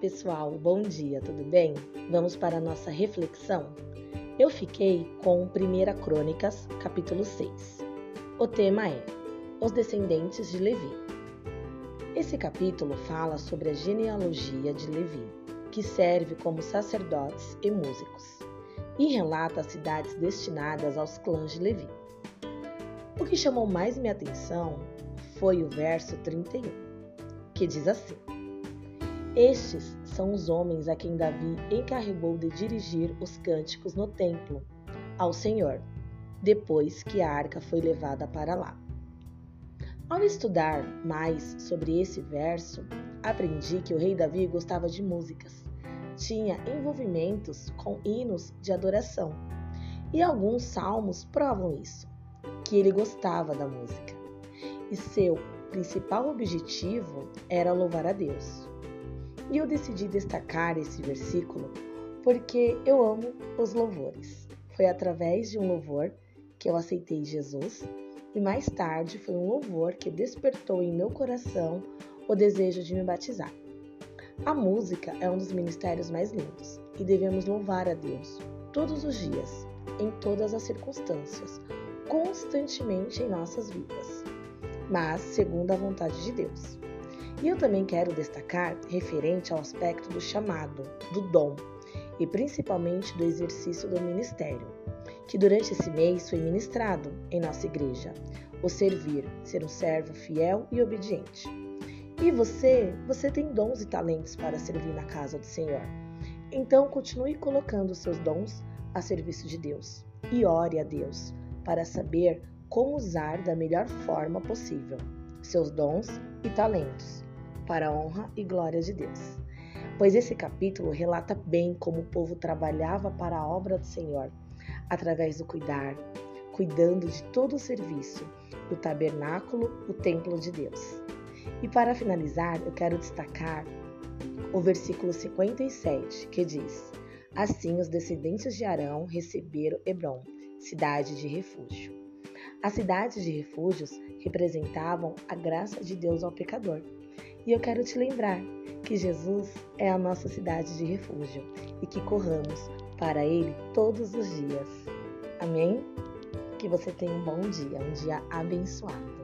pessoal, bom dia, tudo bem? Vamos para a nossa reflexão? Eu fiquei com 1 Crônicas, capítulo 6. O tema é Os Descendentes de Levi. Esse capítulo fala sobre a genealogia de Levi, que serve como sacerdotes e músicos, e relata as cidades destinadas aos clãs de Levi. O que chamou mais minha atenção foi o verso 31, que diz assim: estes são os homens a quem Davi encarregou de dirigir os cânticos no templo ao Senhor, depois que a arca foi levada para lá. Ao estudar mais sobre esse verso, aprendi que o rei Davi gostava de músicas, tinha envolvimentos com hinos de adoração, e alguns salmos provam isso, que ele gostava da música. E seu principal objetivo era louvar a Deus. E eu decidi destacar esse versículo porque eu amo os louvores. Foi através de um louvor que eu aceitei Jesus e mais tarde foi um louvor que despertou em meu coração o desejo de me batizar. A música é um dos ministérios mais lindos e devemos louvar a Deus todos os dias, em todas as circunstâncias, constantemente em nossas vidas, mas segundo a vontade de Deus. E eu também quero destacar referente ao aspecto do chamado, do dom e principalmente do exercício do ministério, que durante esse mês foi ministrado em nossa igreja, o servir, ser um servo fiel e obediente. E você, você tem dons e talentos para servir na casa do Senhor. Então continue colocando seus dons a serviço de Deus e ore a Deus para saber como usar da melhor forma possível seus dons e talentos para a honra e glória de Deus. Pois esse capítulo relata bem como o povo trabalhava para a obra do Senhor, através do cuidar, cuidando de todo o serviço, do tabernáculo, o templo de Deus. E para finalizar, eu quero destacar o versículo 57, que diz: Assim os descendentes de Arão receberam Hebron, cidade de refúgio. As cidades de refúgios representavam a graça de Deus ao pecador e eu quero te lembrar que Jesus é a nossa cidade de refúgio e que corramos para Ele todos os dias. Amém? Que você tenha um bom dia, um dia abençoado.